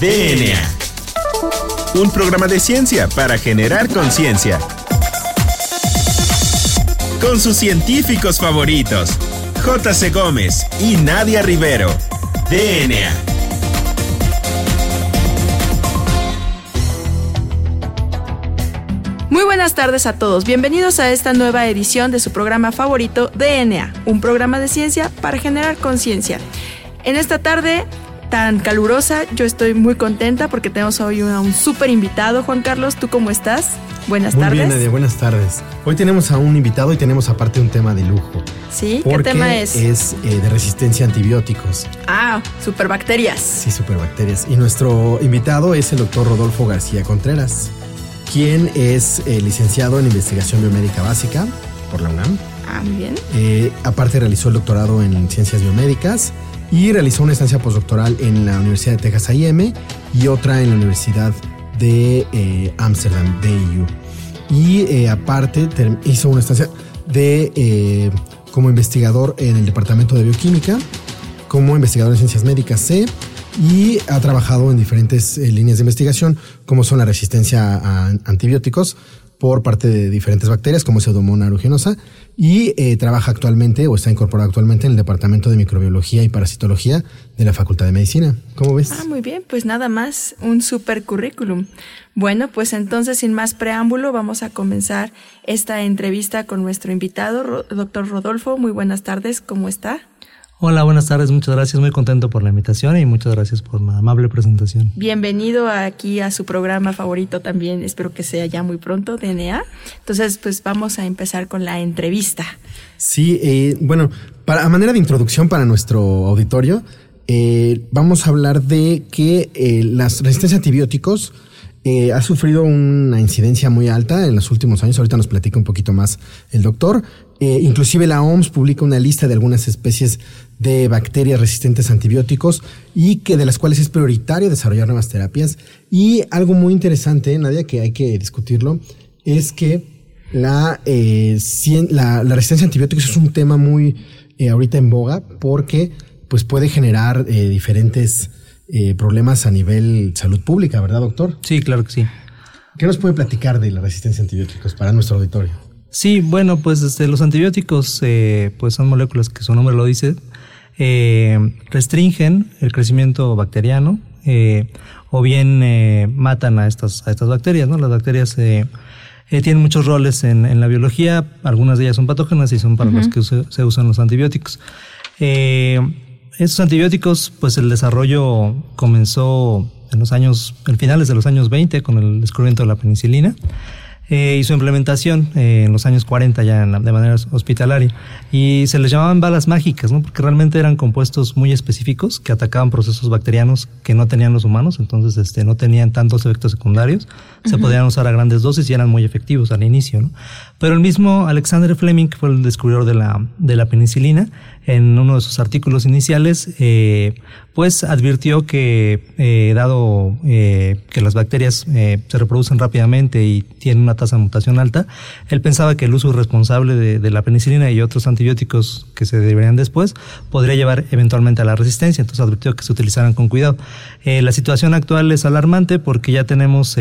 DNA. Un programa de ciencia para generar conciencia. Con sus científicos favoritos, J.C. Gómez y Nadia Rivero. DNA. Muy buenas tardes a todos, bienvenidos a esta nueva edición de su programa favorito DNA, un programa de ciencia para generar conciencia. En esta tarde tan calurosa, yo estoy muy contenta porque tenemos hoy un, un súper invitado. Juan Carlos, ¿tú cómo estás? Buenas Muy tardes. bien, Nadia, buenas tardes. Hoy tenemos a un invitado y tenemos aparte un tema de lujo. ¿Sí? ¿Qué tema es? Es eh, de resistencia a antibióticos. Ah, superbacterias. Sí, superbacterias. Y nuestro invitado es el doctor Rodolfo García Contreras, quien es eh, licenciado en investigación biomédica básica por la UNAM. Ah, muy bien. Eh, aparte realizó el doctorado en ciencias biomédicas y realizó una estancia postdoctoral en la Universidad de Texas A&M y otra en la Universidad de eh, Amsterdam, DIU. Y eh, aparte hizo una estancia de eh, como investigador en el Departamento de Bioquímica, como investigador en ciencias médicas C y ha trabajado en diferentes eh, líneas de investigación como son la resistencia a antibióticos por parte de diferentes bacterias como Pseudomonas aeruginosa y eh, trabaja actualmente o está incorporado actualmente en el Departamento de Microbiología y Parasitología de la Facultad de Medicina. ¿Cómo ves? Ah, muy bien, pues nada más, un super currículum. Bueno, pues entonces sin más preámbulo vamos a comenzar esta entrevista con nuestro invitado, doctor Rodolfo. Muy buenas tardes, ¿cómo está? Hola, buenas tardes, muchas gracias, muy contento por la invitación y muchas gracias por la amable presentación. Bienvenido aquí a su programa favorito también, espero que sea ya muy pronto, DNA. Entonces, pues vamos a empezar con la entrevista. Sí, eh, bueno, para, a manera de introducción para nuestro auditorio, eh, vamos a hablar de que eh, las resistencia a antibióticos eh, ha sufrido una incidencia muy alta en los últimos años. Ahorita nos platica un poquito más el doctor. Eh, inclusive la OMS publica una lista de algunas especies de bacterias resistentes a antibióticos y que de las cuales es prioritario desarrollar nuevas terapias. Y algo muy interesante, Nadia, que hay que discutirlo, es que la, eh, cien- la, la resistencia a antibióticos es un tema muy eh, ahorita en boga porque pues puede generar eh, diferentes problemas a nivel salud pública, ¿verdad, doctor? Sí, claro que sí. ¿Qué nos puede platicar de la resistencia a antibióticos para nuestro auditorio? Sí, bueno, pues este, los antibióticos eh, pues son moléculas que su nombre lo dice, eh, restringen el crecimiento bacteriano eh, o bien eh, matan a estas, a estas bacterias. ¿no? Las bacterias eh, eh, tienen muchos roles en, en la biología, algunas de ellas son patógenas y son para los que se, se usan los antibióticos. Eh, estos antibióticos, pues el desarrollo comenzó en los años, en finales de los años 20 con el descubrimiento de la penicilina eh, y su implementación eh, en los años 40 ya en la- de manera hospitalaria. Y se les llamaban balas mágicas, ¿no? Porque realmente eran compuestos muy específicos que atacaban procesos bacterianos que no tenían los humanos, entonces este, no tenían tantos efectos secundarios. Se podían usar a grandes dosis y eran muy efectivos al inicio, ¿no? Pero el mismo Alexander Fleming, que fue el descubridor de la, de la penicilina, en uno de sus artículos iniciales, eh, pues advirtió que eh, dado eh, que las bacterias se reproducen rápidamente y tienen una tasa de mutación alta, él pensaba que el uso irresponsable de, la penicilina y otros antibióticos que se deberían después podría llevar eventualmente a la resistencia, entonces advirtió que se utilizaran con cuidado. La situación actual es alarmante porque ya tenemos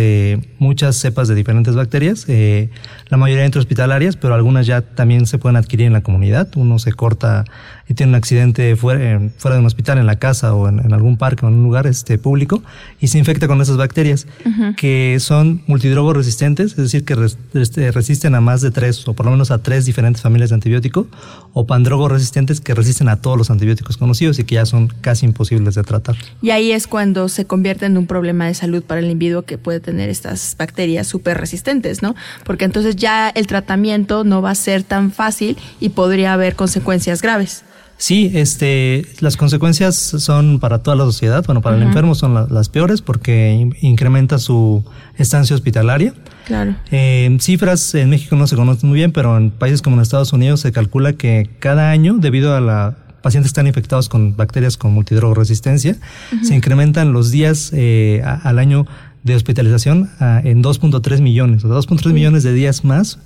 muchas cepas de diferentes bacterias, la mayoría intrahospitalarias, pero algunas ya también se pueden adquirir en la comunidad. Uno se corta y tiene un accidente fuera, fuera de un hospital, en la casa o en, en algún parque o en un lugar este, público y se infecta con esas bacterias que son multidrogos resistentes, es decir, que res- este, resisten a más de tres o por lo menos a tres diferentes familias de antibiótico o pandrogos resistentes que resisten a todos los antibióticos conocidos y que ya son casi imposibles de tratar. Y ahí es cuando se convierte en un problema de salud para el individuo que puede tener estas bacterias súper resistentes, ¿no? Porque entonces ya el tratamiento no va a ser tan fácil y podría haber consecuencias graves. Sí, este, las consecuencias son para toda la sociedad. Bueno, para el enfermo son la- las peores porque in- incrementa su estancia hospitalaria. Claro. Eh, cifras en México no se conocen muy bien, pero en países como en Estados Unidos se calcula que cada año, debido a la pacientes que están infectados con bacterias con multidrogoresistencia, se incrementan los días eh, a- al año de hospitalización a- en 2.3 millones. O sea, 2.3 millones de días más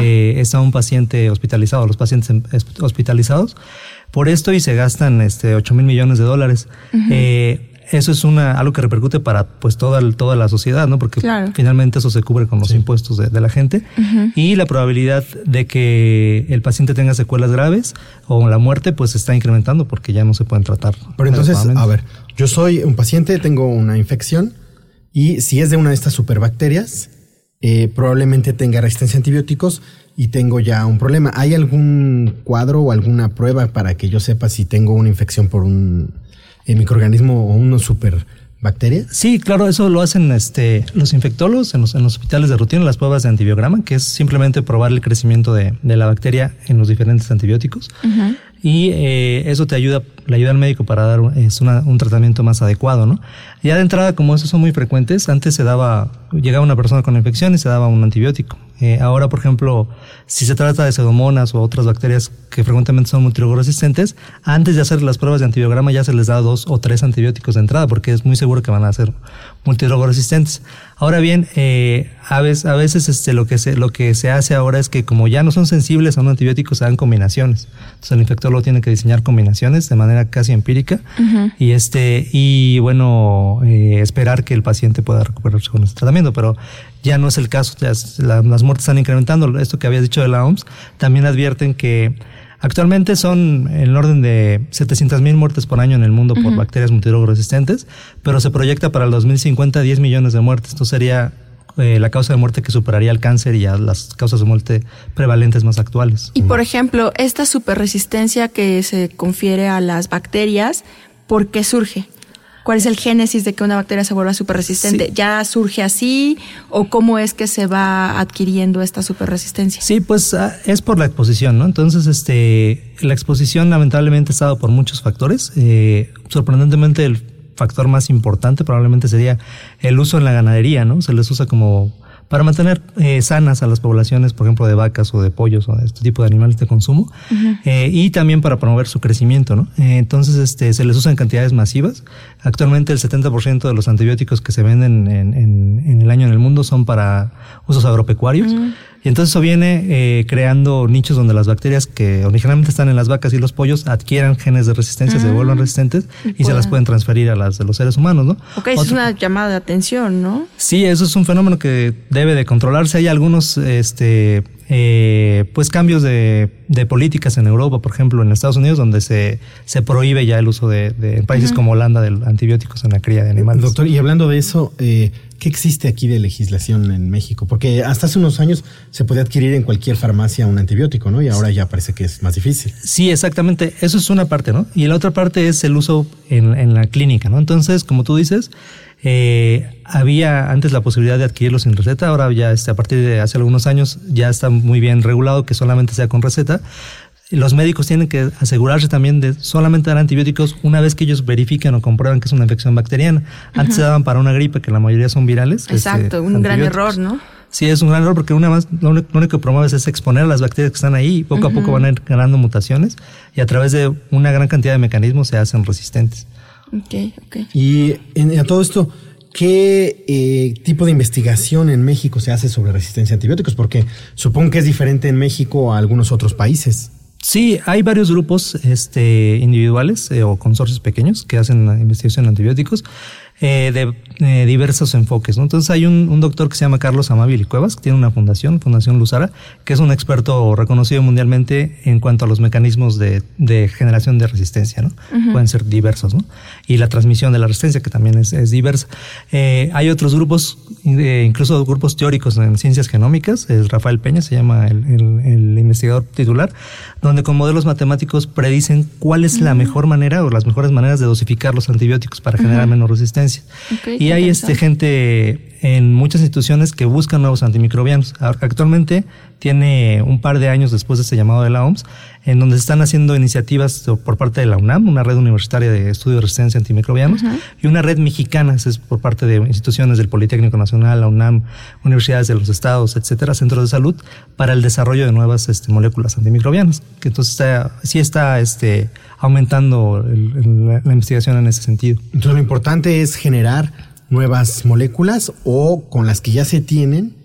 eh, está un paciente hospitalizado, los pacientes em- hospitalizados. Por esto y se gastan este, 8 mil millones de dólares. Eh, eso es una, algo que repercute para pues toda, toda la sociedad, ¿no? Porque finalmente eso se cubre con los impuestos de, la gente. Y la probabilidad de que el paciente tenga secuelas graves o la muerte, pues está incrementando porque ya no se pueden tratar. Pero entonces, a ver, yo soy un paciente, tengo una infección y si es de una de estas superbacterias, eh, probablemente tenga resistencia a antibióticos y tengo ya un problema. ¿Hay algún cuadro o alguna prueba para que yo sepa si tengo una infección por un eh, microorganismo o una superbacteria? Sí, claro, eso lo hacen este, los infectólogos en los, en los hospitales de rutina, las pruebas de antibiograma, que es simplemente probar el crecimiento de, de la bacteria en los diferentes antibióticos y eh, eso te ayuda, le ayuda al médico para dar es un tratamiento más adecuado, ¿no? Ya de entrada, como esos son muy frecuentes, antes se daba, llegaba una persona con infección y se daba un antibiótico. Eh, ahora, por ejemplo, si se trata de pseudomonas o otras bacterias que frecuentemente son multirogoresistentes, antes de hacer las pruebas de antibiograma ya se les da dos o tres antibióticos de entrada porque es muy seguro que van a ser multirogoresistentes. Ahora bien, eh, a veces, a veces este, lo, que se, lo que se hace ahora es que como ya no son sensibles a un antibiótico, se dan combinaciones. Entonces el infectólogo tiene que diseñar combinaciones de manera casi empírica y, este, y bueno, eh, esperar que el paciente pueda recuperarse con este tratamiento. Pero ya no es el caso, las muertes están incrementando. Esto que había dicho de la OMS, también advierten que Actualmente son en el orden de 700.000 muertes por año en el mundo por bacterias multirogoresistentes, pero se proyecta para el 2050 10 millones de muertes. Esto sería eh, la causa de muerte que superaría el cáncer y a las causas de muerte prevalentes más actuales. Y por ejemplo, esta superresistencia que se confiere a las bacterias, ¿por qué surge? ¿Cuál es el génesis de que una bacteria se vuelva súper resistente? ¿Ya surge así o cómo es que se va adquiriendo esta súper resistencia? Sí, pues ah, es por la exposición, ¿no? Entonces, este, la exposición lamentablemente ha estado por muchos factores. Eh, sorprendentemente, el factor más importante probablemente sería el uso en la ganadería, ¿no? Se les usa como para mantener eh, sanas a las poblaciones, por ejemplo, de vacas o de pollos o de este tipo de animales de consumo, eh, y también para promover su crecimiento, ¿no? Eh, entonces, este, se les usa en cantidades masivas. Actualmente el 70% de los antibióticos que se venden en, en, el año en el mundo son para usos agropecuarios. Y entonces eso viene eh, creando nichos donde las bacterias que originalmente están en las vacas y los pollos adquieran genes de resistencia, se vuelvan ah, resistentes y, se las pueden transferir a las de los seres humanos, ¿no? Ok, eso es una llamada de atención, ¿no? Sí, eso es un fenómeno que debe de controlarse. Hay algunos, este, eh, pues cambios de, de, políticas en Europa, por ejemplo, en Estados Unidos, donde se, se prohíbe ya el uso de, de países como Holanda de antibióticos en la cría de animales. Doctor, y hablando de eso, eh, ¿Qué existe aquí de legislación en México? Porque hasta hace unos años se podía adquirir en cualquier farmacia un antibiótico, ¿no? Y ahora ya parece que es más difícil. Sí, exactamente. Eso es una parte, ¿no? Y la otra parte es el uso en, la clínica, ¿no? Entonces, como tú dices, eh, había antes la posibilidad de adquirirlo sin receta, ahora ya este, a partir de hace algunos años ya está muy bien regulado que solamente sea con receta los médicos tienen que asegurarse también de solamente dar antibióticos una vez que ellos verifiquen o comprueban que es una infección bacteriana. Antes se daban para una gripe, que la mayoría son virales. Este, Exacto, un gran error, ¿no? Sí, es un gran error porque una más, lo único, que promueves es exponer a las bacterias que están ahí y poco a poco van a ir ganando mutaciones y a través de una gran cantidad de mecanismos se hacen resistentes. Ok, ok. Y en, a todo esto, ¿qué eh, tipo de investigación en México se hace sobre resistencia a antibióticos? Porque supongo que es diferente en México a algunos otros países. Sí, hay varios grupos este, individuales eh, o consorcios pequeños que hacen investigación en antibióticos. Eh, de eh, diversos enfoques. ¿no? Entonces hay un, doctor que se llama Carlos Amabili Cuevas, que tiene una fundación, Fundación Luzara, que es un experto reconocido mundialmente en cuanto a los mecanismos de, generación de resistencia. ¿no? Pueden ser diversos. ¿no? Y la transmisión de la resistencia, que también es, diversa. Eh, hay otros grupos, incluso grupos teóricos en ciencias genómicas, es Rafael Peña, se llama el, investigador titular, donde con modelos matemáticos predicen cuál es la mejor manera o las mejores maneras de dosificar los antibióticos para generar menos resistencia y hay este, gente en muchas instituciones que buscan nuevos antimicrobianos. Actualmente tiene un par de años después de este llamado de la OMS, en donde se están haciendo iniciativas por parte de la UNAM, una red universitaria de estudio de resistencia a antimicrobianos, y una red mexicana, es por parte de instituciones del Politécnico Nacional, la UNAM, universidades de los estados, etcétera, centros de salud, para el desarrollo de nuevas este, moléculas antimicrobianas. Que entonces está, sí está este, aumentando la investigación en ese sentido. Entonces lo importante es generar nuevas moléculas o con las que ya se tienen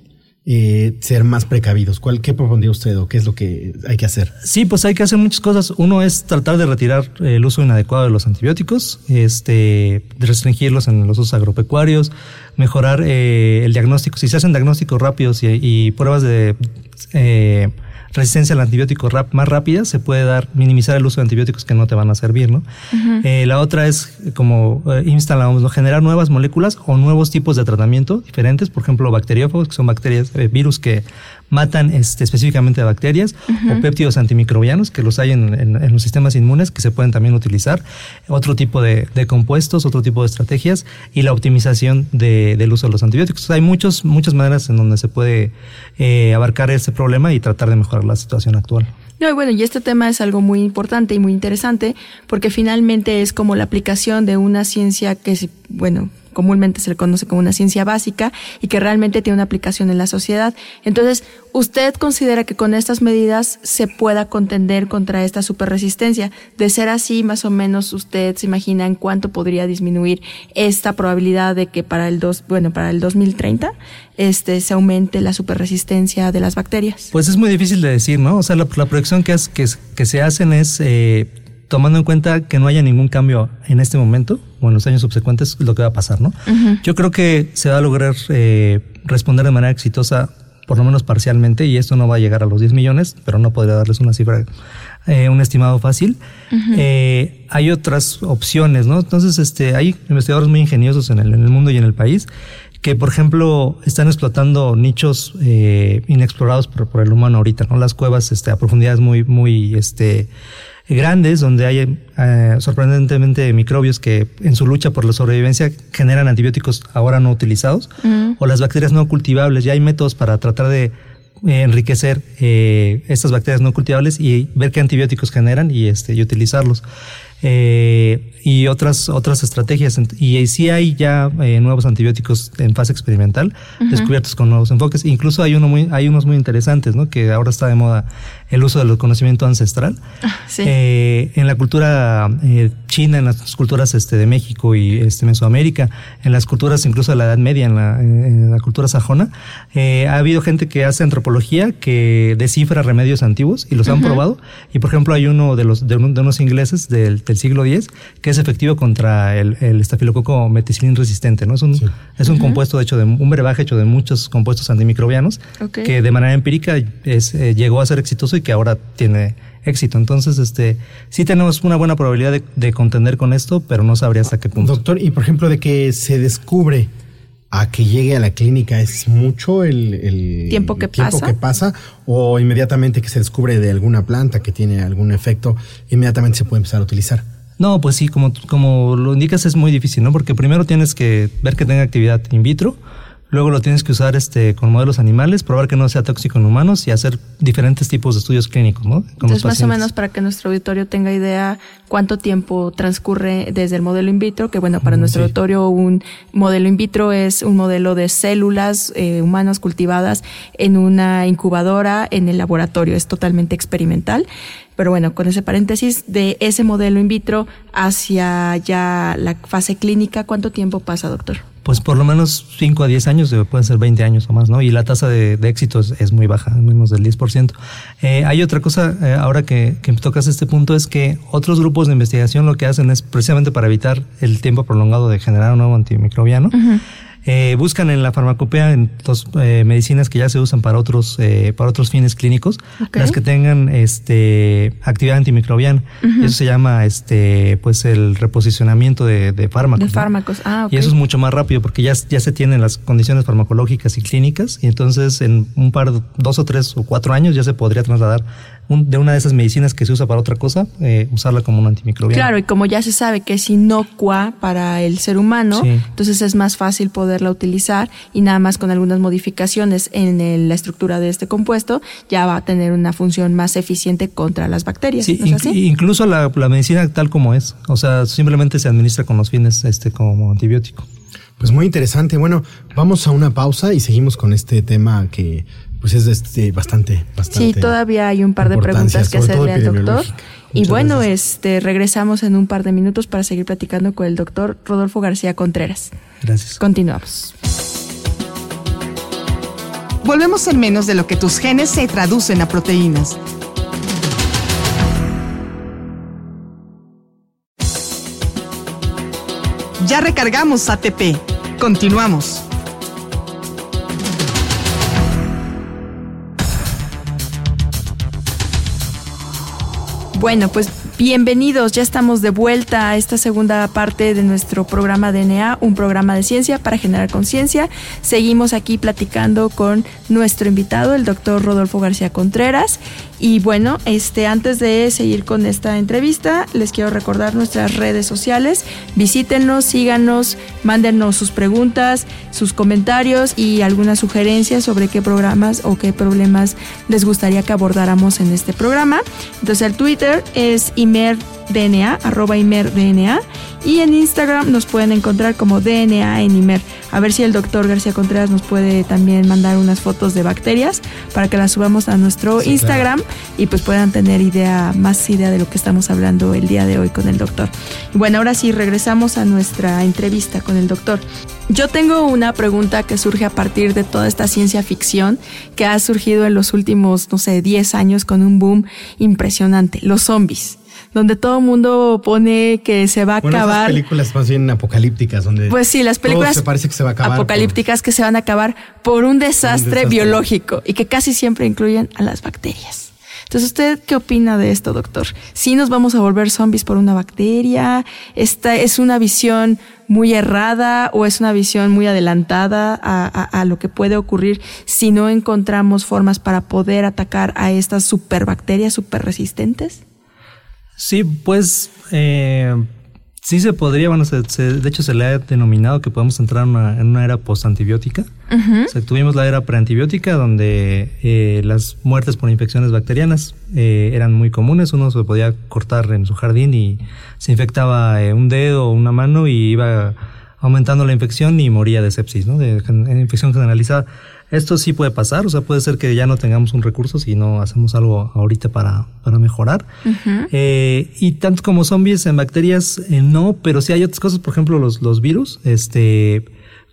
eh, ser más precavidos? ¿Cuál, ¿Qué propondría usted o qué es lo que hay que hacer? Sí, pues hay que hacer muchas cosas. Uno es tratar de retirar el uso inadecuado de los antibióticos, este, restringirlos en los usos agropecuarios, mejorar eh, el diagnóstico. Si se hacen diagnósticos rápidos y, y pruebas de eh, resistencia al antibiótico rap, más rápida, se puede dar, minimizar el uso de antibióticos que no te van a servir, ¿no? eh, la otra es, como eh, instalamos, ¿no? generar nuevas moléculas o nuevos tipos de tratamiento diferentes, por ejemplo, bacteriófagos, que son bacterias, eh, virus que matan este, específicamente a bacterias, o péptidos antimicrobianos, que los hay en, en, en, los sistemas inmunes, que se pueden también utilizar, otro tipo de, de compuestos, otro tipo de estrategias, y la optimización de, del uso de los antibióticos. O sea, hay muchos, muchas maneras en donde se puede eh, abarcar ese problema y tratar de mejorar la situación actual. No, y bueno, y este tema es algo muy importante y muy interesante porque finalmente es como la aplicación de una ciencia que, bueno, comúnmente se le conoce como una ciencia básica y que realmente tiene una aplicación en la sociedad. Entonces, ¿usted considera que con estas medidas se pueda contender contra esta superresistencia? De ser así, más o menos, ¿usted se imagina en cuánto podría disminuir esta probabilidad de que para el dos, bueno, para el 2030 este, se aumente la superresistencia de las bacterias? Pues es muy difícil de decir, ¿no? O sea, la, proyección que, que se hacen es eh, tomando en cuenta que no haya ningún cambio en este momento o en los años subsecuentes, lo que va a pasar, ¿no? Uh -huh. Yo creo que se va a lograr eh, responder de manera exitosa, por lo menos parcialmente, y esto no va a llegar a los 10 millones, pero no podría darles una cifra, eh, un estimado fácil. Uh -huh. eh, hay otras opciones, ¿no? Entonces, este, hay investigadores muy ingeniosos en el, en el mundo y en el país que, por ejemplo, están explotando nichos eh, inexplorados por, por, el humano ahorita, ¿no? Las cuevas este, a profundidades muy, muy, este, grandes donde hay eh, sorprendentemente microbios que en su lucha por la sobrevivencia generan antibióticos ahora no utilizados mm. o las bacterias no cultivables. Ya hay métodos para tratar de eh, enriquecer eh, estas bacterias no cultivables y ver qué antibióticos generan y, este, y utilizarlos. Eh, y otras otras estrategias. Y sí hay ya eh, nuevos antibióticos en fase experimental uh -huh. descubiertos con nuevos enfoques. Incluso hay uno muy hay unos muy interesantes no que ahora está de moda el uso del conocimiento ancestral sí. eh, en la cultura eh, china en las culturas este de México y este Mesoamérica en las culturas incluso de la Edad Media en la, en la cultura sajona eh, ha habido gente que hace antropología que descifra remedios antiguos y los uh -huh. han probado y por ejemplo hay uno de los de, un, de unos ingleses del, del siglo X que es efectivo contra el, el estafilococo meticilin resistente, ¿no? Es un, sí. es un uh -huh. compuesto hecho de un brebaje hecho de muchos compuestos antimicrobianos okay. que de manera empírica es, eh, llegó a ser exitoso y que ahora tiene éxito. Entonces, este, sí tenemos una buena probabilidad de, de contender con esto, pero no sabría hasta qué punto. Doctor, y por ejemplo, de que se descubre a que llegue a la clínica es mucho el, el tiempo, que, tiempo pasa? que pasa o inmediatamente que se descubre de alguna planta que tiene algún efecto, inmediatamente se puede empezar a utilizar. No, pues sí, como, como lo indicas es muy difícil, ¿no? Porque primero tienes que ver que tenga actividad in vitro, luego lo tienes que usar este con modelos animales, probar que no sea tóxico en humanos y hacer diferentes tipos de estudios clínicos, ¿no? Con Entonces, más o menos para que nuestro auditorio tenga idea cuánto tiempo transcurre desde el modelo in vitro, que bueno, para mm, nuestro sí. auditorio un modelo in vitro es un modelo de células eh, humanas cultivadas en una incubadora en el laboratorio, es totalmente experimental. Pero bueno, con ese paréntesis, de ese modelo in vitro hacia ya la fase clínica, ¿cuánto tiempo pasa, doctor? Pues por lo menos 5 a 10 años, pueden ser 20 años o más, ¿no? Y la tasa de, éxito es, muy baja, menos del 10%. Eh, hay otra cosa, eh, ahora que, que tocas este punto, es que otros grupos de investigación lo que hacen es precisamente para evitar el tiempo prolongado de generar un nuevo antimicrobiano. Eh, buscan en la farmacopea en dos eh, medicinas que ya se usan para otros eh, para otros fines clínicos okay. las que tengan este actividad antimicrobiana uh -huh. eso se llama este pues el reposicionamiento de, de fármacos de fármacos ah okay. y eso es mucho más rápido porque ya ya se tienen las condiciones farmacológicas y clínicas y entonces en un par dos o tres o cuatro años ya se podría trasladar un, de una de esas medicinas que se usa para otra cosa, eh, usarla como un antimicrobiano. Claro, y como ya se sabe que es inocua para el ser humano, sí. entonces es más fácil poderla utilizar y nada más con algunas modificaciones en el, la estructura de este compuesto ya va a tener una función más eficiente contra las bacterias. Sí, ¿no es así? incluso la, la, medicina tal como es, o sea, simplemente se administra con los fines este como antibiótico. Pues muy interesante. Bueno, vamos a una pausa y seguimos con este tema que pues es este, bastante, bastante. Sí, todavía hay un par de preguntas que hacerle al doctor. Y Muchas bueno, gracias. este regresamos en un par de minutos para seguir platicando con el doctor Rodolfo García Contreras. Gracias. Continuamos. volvemos en menos de lo que tus genes se traducen a proteínas. Ya recargamos ATP. Continuamos. Bueno, pues bienvenidos, ya estamos de vuelta a esta segunda parte de nuestro programa DNA, un programa de ciencia para generar conciencia. Seguimos aquí platicando con nuestro invitado, el doctor Rodolfo García Contreras. Y bueno, este, antes de seguir con esta entrevista, les quiero recordar nuestras redes sociales. Visítenos, síganos, mándenos sus preguntas, sus comentarios y algunas sugerencias sobre qué programas o qué problemas les gustaría que abordáramos en este programa. Entonces el Twitter es imerdna, arroba imerdna, y en Instagram nos pueden encontrar como DNA en Imer. A ver si el doctor García Contreras nos puede también mandar unas fotos de bacterias para que las subamos a nuestro Instagram y pues puedan tener idea, más idea de lo que estamos hablando el día de hoy con el doctor. Y bueno, ahora sí, regresamos a nuestra entrevista con el doctor. Yo tengo una pregunta que surge a partir de toda esta ciencia ficción que ha surgido en los últimos, no sé, 10 años con un boom impresionante, los zombies donde todo el mundo pone que se va a bueno, acabar. Esas películas más bien apocalípticas, donde. Pues sí, las películas todo se parece que se va a acabar apocalípticas que se van a acabar por un desastre, un desastre biológico y que casi siempre incluyen a las bacterias. Entonces, ¿usted qué opina de esto, doctor? ¿Sí nos vamos a volver zombies por una bacteria? ¿Esta es una visión muy errada o es una visión muy adelantada a, a, a, lo que puede ocurrir si no encontramos formas para poder atacar a estas superbacterias super resistentes? Sí, pues eh, sí se podría, bueno, se, se, de hecho se le ha denominado que podemos entrar en una, en una era postantibiótica. Uh -huh. o sea, tuvimos la era preantibiótica donde eh, las muertes por infecciones bacterianas eh, eran muy comunes. Uno se podía cortar en su jardín y se infectaba eh, un dedo o una mano y iba aumentando la infección y moría de sepsis, ¿no? De, de infección generalizada. Esto sí puede pasar, o sea, puede ser que ya no tengamos un recurso si no hacemos algo ahorita para, para mejorar. Uh -huh. eh, y tanto como zombies en bacterias, eh, no, pero sí hay otras cosas, por ejemplo, los, los virus, este,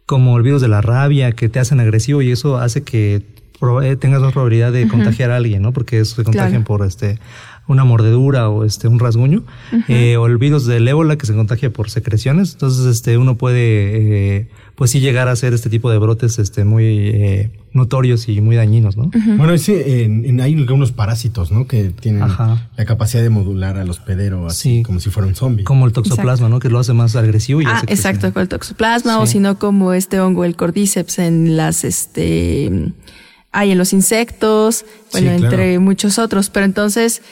como el virus de la rabia, que te hacen agresivo y eso hace que tengas más probabilidad de uh -huh. contagiar a alguien, ¿no? Porque se contagian claro. por este una mordedura o este un rasguño uh -huh. eh, o el virus del ébola que se contagia por secreciones entonces este uno puede eh, pues sí llegar a hacer este tipo de brotes este muy eh, notorios y muy dañinos no uh -huh. bueno sí en, en, hay algunos parásitos no que tienen Ajá. la capacidad de modular al hospedero así sí. como si fuera un zombie como el toxoplasma exacto. no que lo hace más agresivo y ah exacto con el toxoplasma sí. o sino como este hongo el cordyceps en las este hay en los insectos, bueno, sí, claro. entre muchos otros, pero entonces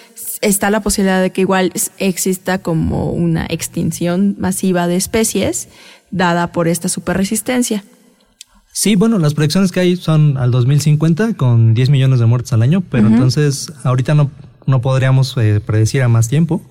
está la posibilidad de que igual exista como una extinción masiva de especies dada por esta superresistencia. Sí, bueno, las proyecciones que hay son al 2050 con 10 millones de muertes al año, pero uh -huh. entonces ahorita no, no podríamos eh, predecir a más tiempo,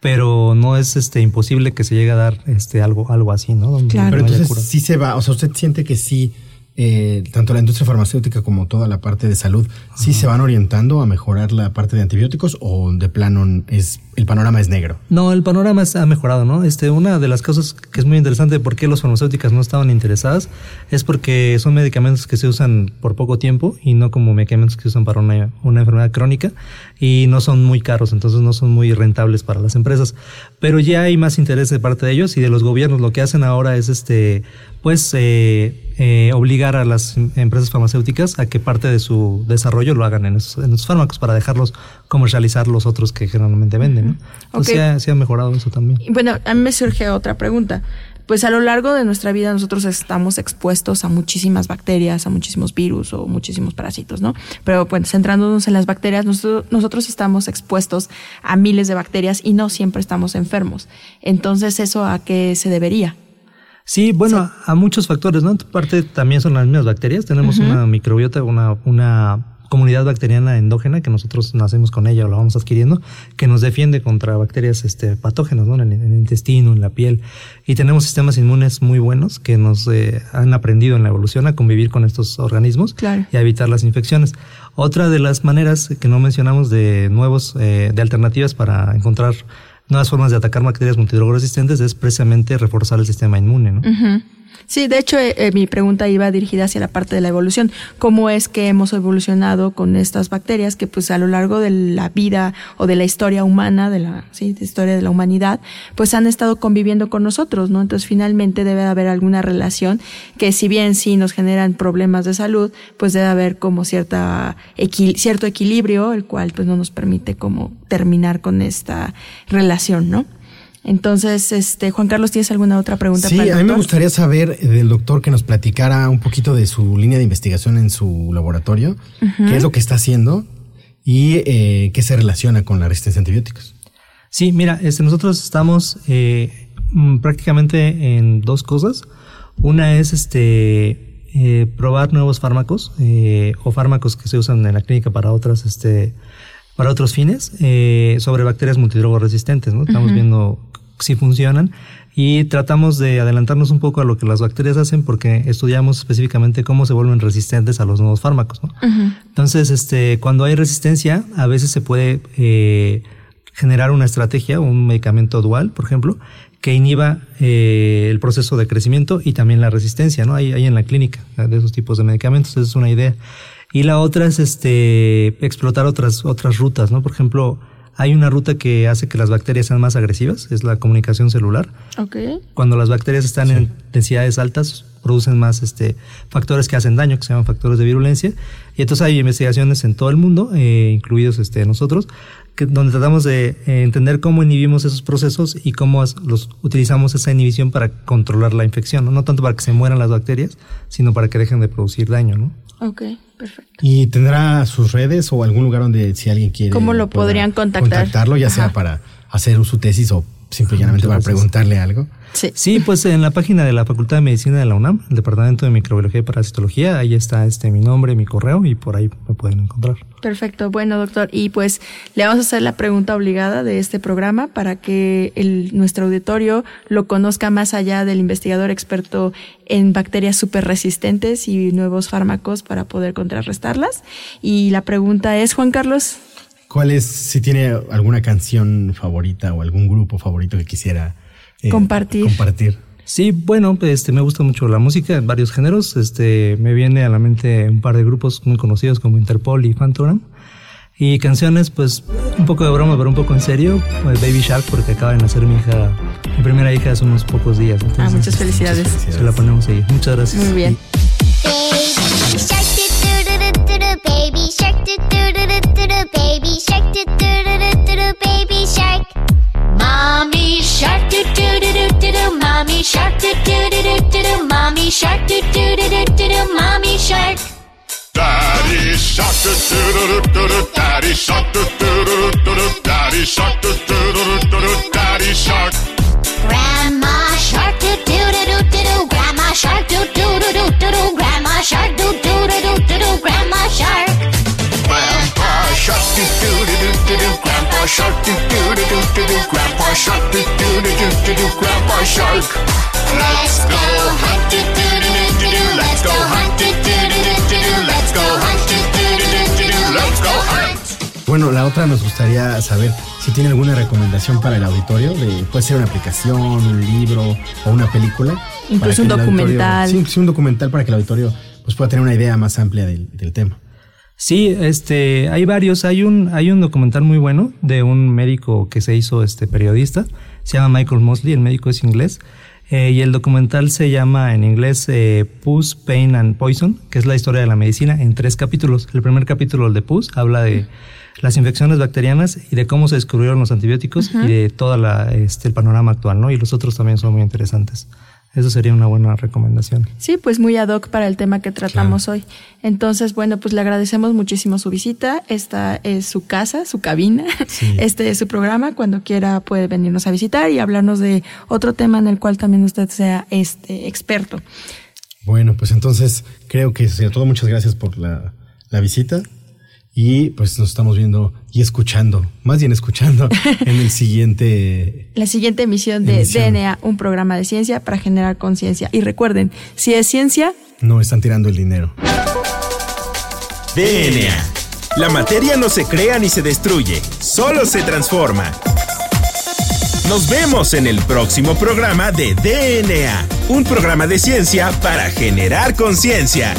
pero no es este imposible que se llegue a dar este algo algo así, ¿no? Donde claro. Pero entonces sí se va, o sea, usted siente que sí eh, tanto la industria farmacéutica como toda la parte de salud, ¿sí se van orientando a mejorar la parte de antibióticos o de plano es el panorama es negro? No, el panorama es, ha mejorado, ¿no? Este, una de las cosas que es muy interesante de por qué las farmacéuticas no estaban interesadas es porque son medicamentos que se usan por poco tiempo y no como medicamentos que se usan para una, una enfermedad crónica y no son muy caros, entonces no son muy rentables para las empresas. Pero ya hay más interés de parte de ellos y de los gobiernos. Lo que hacen ahora es este, pues, eh, eh, obligar a las empresas farmacéuticas a que parte de su desarrollo lo hagan en esos, en esos fármacos para dejarlos comercializar los otros que generalmente venden. ¿no? Entonces okay. se, ha, ha, mejorado eso también. Bueno, a mí me surge otra pregunta. Pues a lo largo de nuestra vida nosotros estamos expuestos a muchísimas bacterias, a muchísimos virus o muchísimos parásitos, ¿no? Pero pues centrándonos en las bacterias, nosotros, nosotros estamos expuestos a miles de bacterias y no siempre estamos enfermos. Entonces, ¿eso a qué se debería? Sí, bueno, sí. A, a, muchos factores, ¿no? Parte también son las mismas bacterias. Tenemos uh -huh. una microbiota, una, una comunidad bacteriana endógena que nosotros nacemos con ella o la vamos adquiriendo, que nos defiende contra bacterias este, patógenas, ¿no? En, el, en el intestino, en la piel. Y tenemos sistemas inmunes muy buenos que nos eh, han aprendido en la evolución a convivir con estos organismos claro. y a evitar las infecciones. Otra de las maneras que no mencionamos de nuevos, eh, de alternativas para encontrar nuevas formas de atacar bacterias multidrogoresistentes es precisamente reforzar el sistema inmune, ¿no? Sí, de hecho, eh, eh, mi pregunta iba dirigida hacia la parte de la evolución. ¿Cómo es que hemos evolucionado con estas bacterias que, pues, a lo largo de la vida o de la historia humana, de la, sí, de historia de la humanidad, pues han estado conviviendo con nosotros, ¿no? Entonces, finalmente debe haber alguna relación que, si bien sí nos generan problemas de salud, pues debe haber como cierta cierto equilibrio, el cual, pues, no nos permite como terminar con esta relación, ¿no? Entonces, este, Juan Carlos, ¿tienes alguna otra pregunta? Sí, a mí me gustaría saber del doctor que nos platicara un poquito de su línea de investigación en su laboratorio, qué es lo que está haciendo y eh, qué se relaciona con la resistencia a antibióticos. Sí, mira, este, nosotros estamos eh, mm, prácticamente en dos cosas. Una es este eh, probar nuevos fármacos o fármacos que se usan en la clínica para otras este, para otros fines sobre bacterias multidrogoresistentes. ¿no? Estamos viendo si funcionan y tratamos de adelantarnos un poco a lo que las bacterias hacen porque estudiamos específicamente cómo se vuelven resistentes a los nuevos fármacos. Entonces, este, cuando hay resistencia, a veces se puede eh, generar una estrategia, un medicamento dual, por ejemplo, que inhiba eh, el proceso de crecimiento y también la resistencia, ¿no? Hay, hay en la clínica de esos tipos de medicamentos, esa es una idea. Y la otra es este, explotar otras, otras rutas, ¿no? Por ejemplo, hay una ruta que hace que las bacterias sean más agresivas, es la comunicación celular. Okay. Cuando las bacterias están en densidades altas, producen más este, factores que hacen daño, que se llaman factores de virulencia. Y entonces hay investigaciones en todo el mundo, eh, incluidos este, nosotros, que, donde tratamos de eh, entender cómo inhibimos esos procesos y cómo los utilizamos esa inhibición para controlar la infección, ¿no? no tanto para que se mueran las bacterias, sino para que dejen de producir daño. ¿no? Ok, perfecto. ¿Y tendrá sus redes o algún lugar donde si alguien quiere... ¿Cómo lo podrían contactar? Contactarlo, ya sea para hacer su tesis o simplemente para preguntarle algo. Sí. sí, pues en la página de la Facultad de Medicina de la UNAM, el Departamento de Microbiología y Parasitología, ahí está este mi nombre, mi correo y por ahí me pueden encontrar. Perfecto, bueno doctor, y pues le vamos a hacer la pregunta obligada de este programa para que el, nuestro auditorio lo conozca más allá del investigador experto en bacterias súper resistentes y nuevos fármacos para poder contrarrestarlas. Y la pregunta es, Juan Carlos. ¿Cuál es, si tiene alguna canción favorita o algún grupo favorito que quisiera eh, compartir. compartir. Sí, bueno, este, me gusta mucho la música en varios géneros. Este, me viene a la mente un par de grupos muy conocidos como Interpol y Fantogram. Y canciones, pues, un poco de broma, pero un poco en serio. Pues, Baby Shark, porque acaba de nacer mi hija, mi primera hija hace unos pocos días. ah, muchas felicidades. Se la ponemos ahí. Muchas gracias. Muy bien. Baby shark, baby shark, baby shark. Mommy shark do do do do do do Mommy shark do do do do do do Mommy shark do do do do do do Mommy shark Daddy shark do do do do do Daddy shark do do do do do Daddy shark do do do do do Daddy shark Grandma shark do do do do do do Grandma shark do do do do do do Grandma shark do do do do do do Grandma shark Grandpa shark do do do do do do Grandpa shark do do do do do do Grandpa shark do do do do do do Grandpa shark Let's go hunt do do do do do do Let's go hunt do do do do do do Let's go hunt do do do do do do Let's go hunt Bueno, la otra nos gustaría saber si tiene alguna recomendación para el auditorio, de, puede ser una aplicación, un libro o una película. Incluso un documental. Sí, sí, un documental para que el auditorio pues, pueda tener una idea más amplia del, del tema. Sí, este, hay varios. Hay un, hay un documental muy bueno de un médico que se hizo este periodista. Se llama Michael Mosley, el médico es inglés. Eh, y el documental se llama en inglés eh, Pus, Pain and Poison, que es la historia de la medicina en tres capítulos. El primer capítulo, el de Pus, habla de las infecciones bacterianas y de cómo se descubrieron los antibióticos y de todo este, el panorama actual, ¿no? Y los otros también son muy interesantes. Eso sería una buena recomendación. Sí, pues muy ad hoc para el tema que tratamos hoy. Entonces, bueno, pues le agradecemos muchísimo su visita. Esta es su casa, su cabina. Este es su programa. Cuando quiera puede venirnos a visitar y hablarnos de otro tema en el cual también usted sea este experto. Bueno, pues entonces creo que sería todo. Muchas gracias por la, la visita. Y pues nos estamos viendo y escuchando, más bien escuchando en el siguiente... La siguiente emisión de DNA, un programa de ciencia para generar conciencia. Y recuerden, si es ciencia... No están tirando el dinero. DNA. La materia no se crea ni se destruye, solo se transforma. Nos vemos en el próximo programa de DNA, un programa de ciencia para generar conciencia.